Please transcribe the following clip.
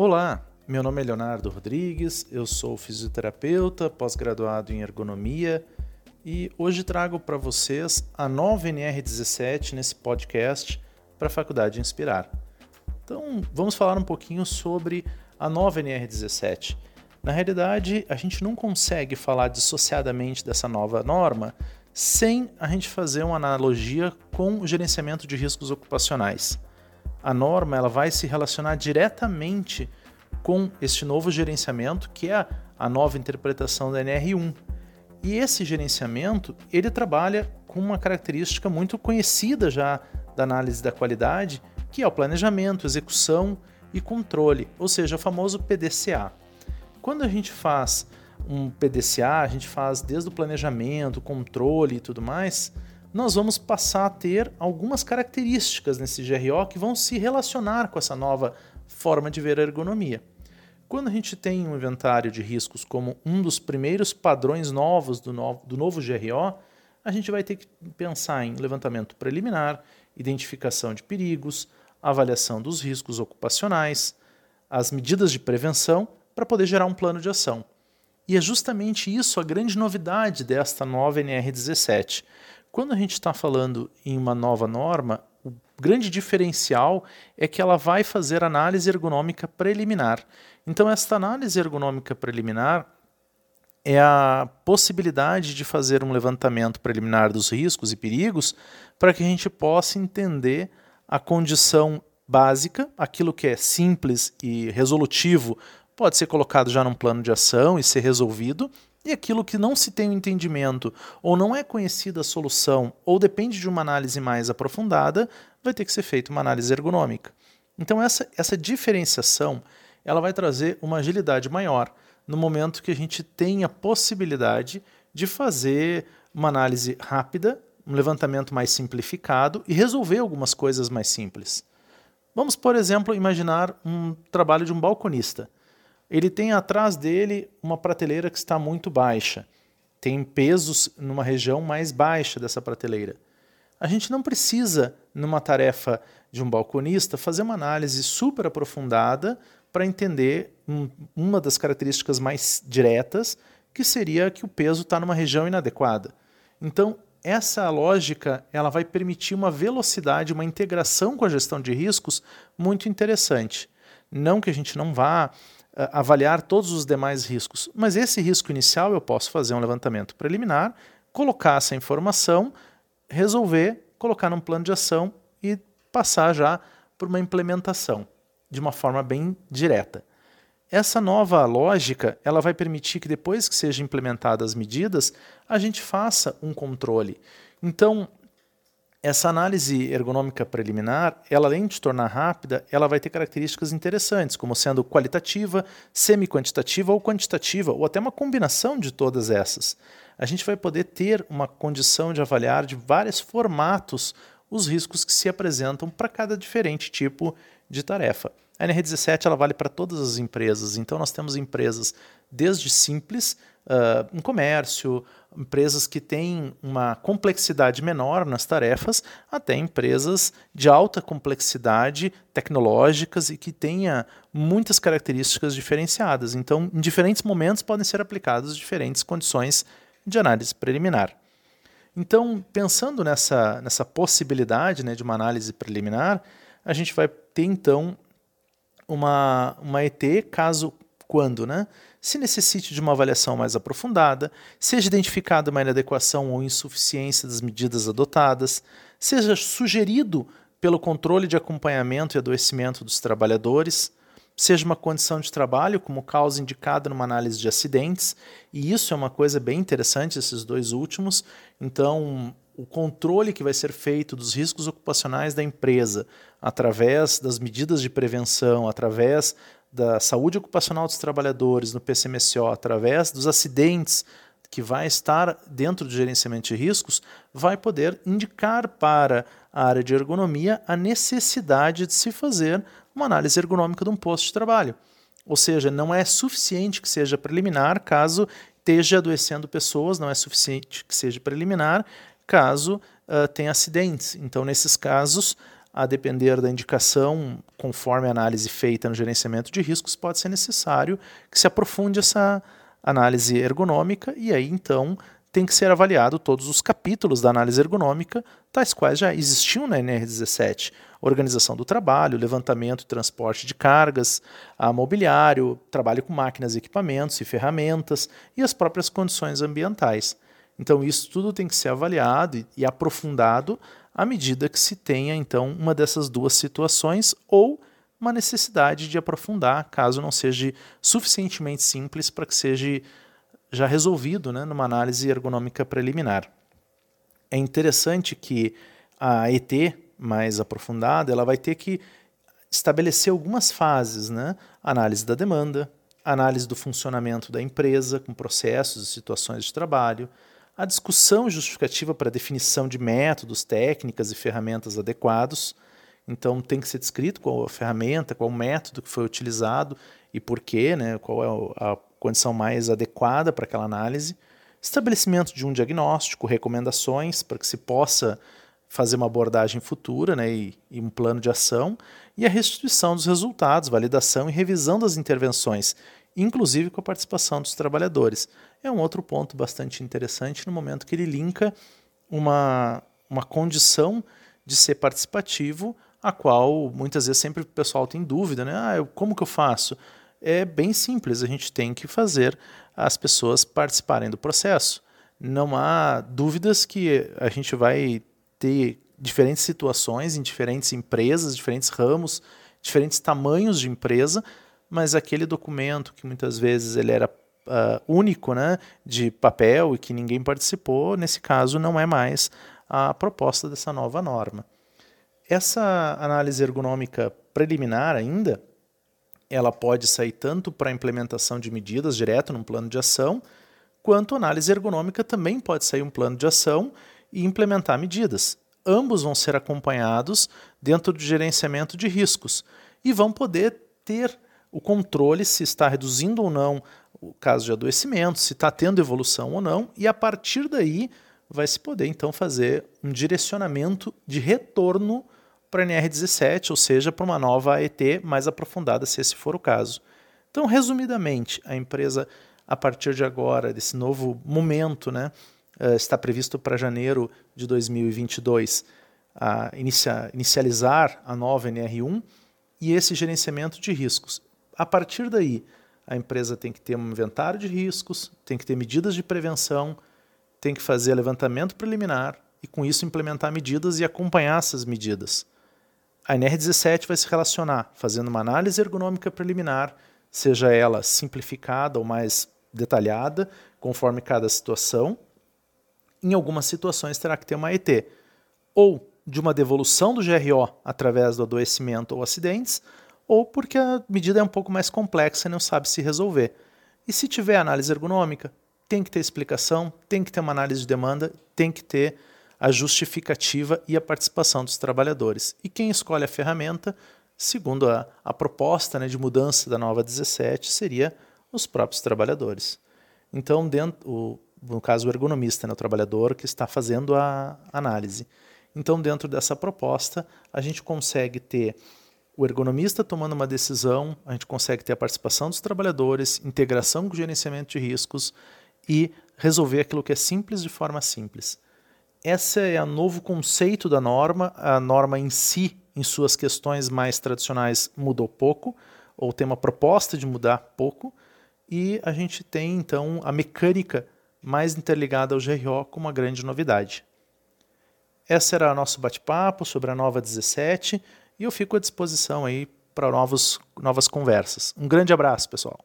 Olá, meu nome é Leonardo Rodrigues, eu sou fisioterapeuta, pós-graduado em ergonomia e hoje trago para vocês a nova NR17 nesse podcast para a Faculdade Inspirar. Então, vamos falar um pouquinho sobre a nova NR17. Na realidade, a gente não consegue falar dissociadamente dessa nova norma sem a gente fazer uma analogia com o gerenciamento de riscos ocupacionais a norma ela vai se relacionar diretamente com este novo gerenciamento, que é a nova interpretação da NR1. E esse gerenciamento, ele trabalha com uma característica muito conhecida já da análise da qualidade, que é o planejamento, execução e controle, ou seja, o famoso PDCA. Quando a gente faz um PDCA, a gente faz desde o planejamento, controle e tudo mais, nós vamos passar a ter algumas características nesse GRO que vão se relacionar com essa nova forma de ver a ergonomia. Quando a gente tem um inventário de riscos como um dos primeiros padrões novos do novo, do novo GRO, a gente vai ter que pensar em levantamento preliminar, identificação de perigos, avaliação dos riscos ocupacionais, as medidas de prevenção para poder gerar um plano de ação. E é justamente isso a grande novidade desta nova NR17. Quando a gente está falando em uma nova norma, o grande diferencial é que ela vai fazer análise ergonômica preliminar. Então, esta análise ergonômica preliminar é a possibilidade de fazer um levantamento preliminar dos riscos e perigos para que a gente possa entender a condição básica, aquilo que é simples e resolutivo pode ser colocado já num plano de ação e ser resolvido, e aquilo que não se tem o um entendimento ou não é conhecida a solução ou depende de uma análise mais aprofundada, vai ter que ser feita uma análise ergonômica. Então essa, essa diferenciação ela vai trazer uma agilidade maior no momento que a gente tem a possibilidade de fazer uma análise rápida, um levantamento mais simplificado e resolver algumas coisas mais simples. Vamos, por exemplo, imaginar um trabalho de um balconista ele tem atrás dele uma prateleira que está muito baixa. Tem pesos numa região mais baixa dessa prateleira. A gente não precisa, numa tarefa de um balconista, fazer uma análise super aprofundada para entender um, uma das características mais diretas, que seria que o peso está numa região inadequada. Então, essa lógica ela vai permitir uma velocidade, uma integração com a gestão de riscos muito interessante. Não que a gente não vá avaliar todos os demais riscos. Mas esse risco inicial eu posso fazer um levantamento preliminar, colocar essa informação, resolver, colocar num plano de ação e passar já por uma implementação de uma forma bem direta. Essa nova lógica, ela vai permitir que depois que sejam implementadas as medidas, a gente faça um controle. Então, essa análise ergonômica preliminar, ela além de tornar rápida, ela vai ter características interessantes, como sendo qualitativa, semi-quantitativa ou quantitativa, ou até uma combinação de todas essas. A gente vai poder ter uma condição de avaliar de vários formatos os riscos que se apresentam para cada diferente tipo de tarefa. A NR17 ela vale para todas as empresas, então nós temos empresas desde simples, uh, um comércio, empresas que têm uma complexidade menor nas tarefas, até empresas de alta complexidade tecnológicas e que tenha muitas características diferenciadas. Então, em diferentes momentos podem ser aplicadas diferentes condições de análise preliminar. Então, pensando nessa, nessa possibilidade né, de uma análise preliminar, a gente vai ter então uma, uma ET caso quando, né? Se necessite de uma avaliação mais aprofundada, seja identificada uma inadequação ou insuficiência das medidas adotadas, seja sugerido pelo controle de acompanhamento e adoecimento dos trabalhadores, seja uma condição de trabalho como causa indicada numa análise de acidentes, e isso é uma coisa bem interessante, esses dois últimos. Então, o controle que vai ser feito dos riscos ocupacionais da empresa através das medidas de prevenção, através da saúde ocupacional dos trabalhadores no PCMSO, através dos acidentes que vai estar dentro do gerenciamento de riscos, vai poder indicar para a área de ergonomia a necessidade de se fazer uma análise ergonômica de um posto de trabalho. Ou seja, não é suficiente que seja preliminar caso esteja adoecendo pessoas, não é suficiente que seja preliminar caso uh, tenha acidentes. Então, nesses casos, a depender da indicação, conforme a análise feita no gerenciamento de riscos, pode ser necessário que se aprofunde essa análise ergonômica e aí então tem que ser avaliado todos os capítulos da análise ergonômica, tais quais já existiam na NR17. Organização do trabalho, levantamento e transporte de cargas, mobiliário, trabalho com máquinas, equipamentos e ferramentas e as próprias condições ambientais. Então isso tudo tem que ser avaliado e, e aprofundado à medida que se tenha então uma dessas duas situações ou uma necessidade de aprofundar, caso não seja suficientemente simples para que seja já resolvido né, numa análise ergonômica preliminar. É interessante que a ET mais aprofundada ela vai ter que estabelecer algumas fases, né? Análise da demanda, análise do funcionamento da empresa com processos e situações de trabalho, a discussão justificativa para definição de métodos, técnicas e ferramentas adequados. Então tem que ser descrito qual a ferramenta, qual o método que foi utilizado e por quê, né? qual é a condição mais adequada para aquela análise, estabelecimento de um diagnóstico, recomendações para que se possa fazer uma abordagem futura né, e, e, um plano de ação, e a restituição dos resultados, validação e revisão das intervenções, inclusive com a participação dos trabalhadores. É um outro ponto bastante interessante no momento que ele linka uma, uma condição de ser participativo, a qual muitas vezes sempre o pessoal tem dúvida, né? Ah, eu, como que eu faço? é bem simples, a gente tem que fazer as pessoas participarem do processo. Não há dúvidas que a gente vai ter diferentes situações em diferentes empresas, diferentes ramos, diferentes tamanhos de empresa, mas aquele documento que muitas vezes ele era uh, único, né, de papel e que ninguém participou, nesse caso não é mais a proposta dessa nova norma. Essa análise ergonômica preliminar ainda, ela pode sair tanto para a implementação de medidas direto num plano de ação, quanto análise ergonômica também pode sair um plano de ação e implementar medidas. Ambos vão ser acompanhados dentro do gerenciamento de riscos e vão poder ter o controle se está reduzindo ou não o caso de adoecimento, se está tendo evolução ou não, e a partir daí vai se poder então fazer um direcionamento de retorno para a NR17, ou seja, para uma nova AET mais aprofundada, se esse for o caso. Então, resumidamente, a empresa, a partir de agora, desse novo momento, né, eh, está previsto para janeiro de 2022 a inicia, inicializar a nova NR1 e esse gerenciamento de riscos. A partir daí, a empresa tem que ter um inventário de riscos, tem que ter medidas de prevenção, tem que fazer levantamento preliminar e, com isso, implementar medidas e acompanhar essas medidas. A NR17 vai se relacionar fazendo uma análise ergonômica preliminar, seja ela simplificada ou mais detalhada, conforme cada situação. Em algumas situações terá que ter uma ET, ou de uma devolução do GRO através do adoecimento ou acidentes, ou porque a medida é um pouco mais complexa e não sabe se resolver. E se tiver análise ergonômica, tem que ter explicação, tem que ter uma análise de demanda, tem que ter a justificativa e a participação dos trabalhadores. E quem escolhe a ferramenta, segundo a, a proposta né, de mudança da nova 17, seria os próprios trabalhadores. Então, dentro, o, no caso, o ergonomista, né, o trabalhador que está fazendo a análise. Então, dentro dessa proposta, a gente consegue ter o ergonomista tomando uma decisão, a gente consegue ter a participação dos trabalhadores, integração com o gerenciamento de riscos e resolver aquilo que é simples de forma simples. Esse é o novo conceito da norma. A norma em si, em suas questões mais tradicionais, mudou pouco, ou tem uma proposta de mudar pouco, e a gente tem então a mecânica mais interligada ao GRO como uma grande novidade. Esse era o nosso bate-papo sobre a nova 17 e eu fico à disposição aí para novas conversas. Um grande abraço, pessoal.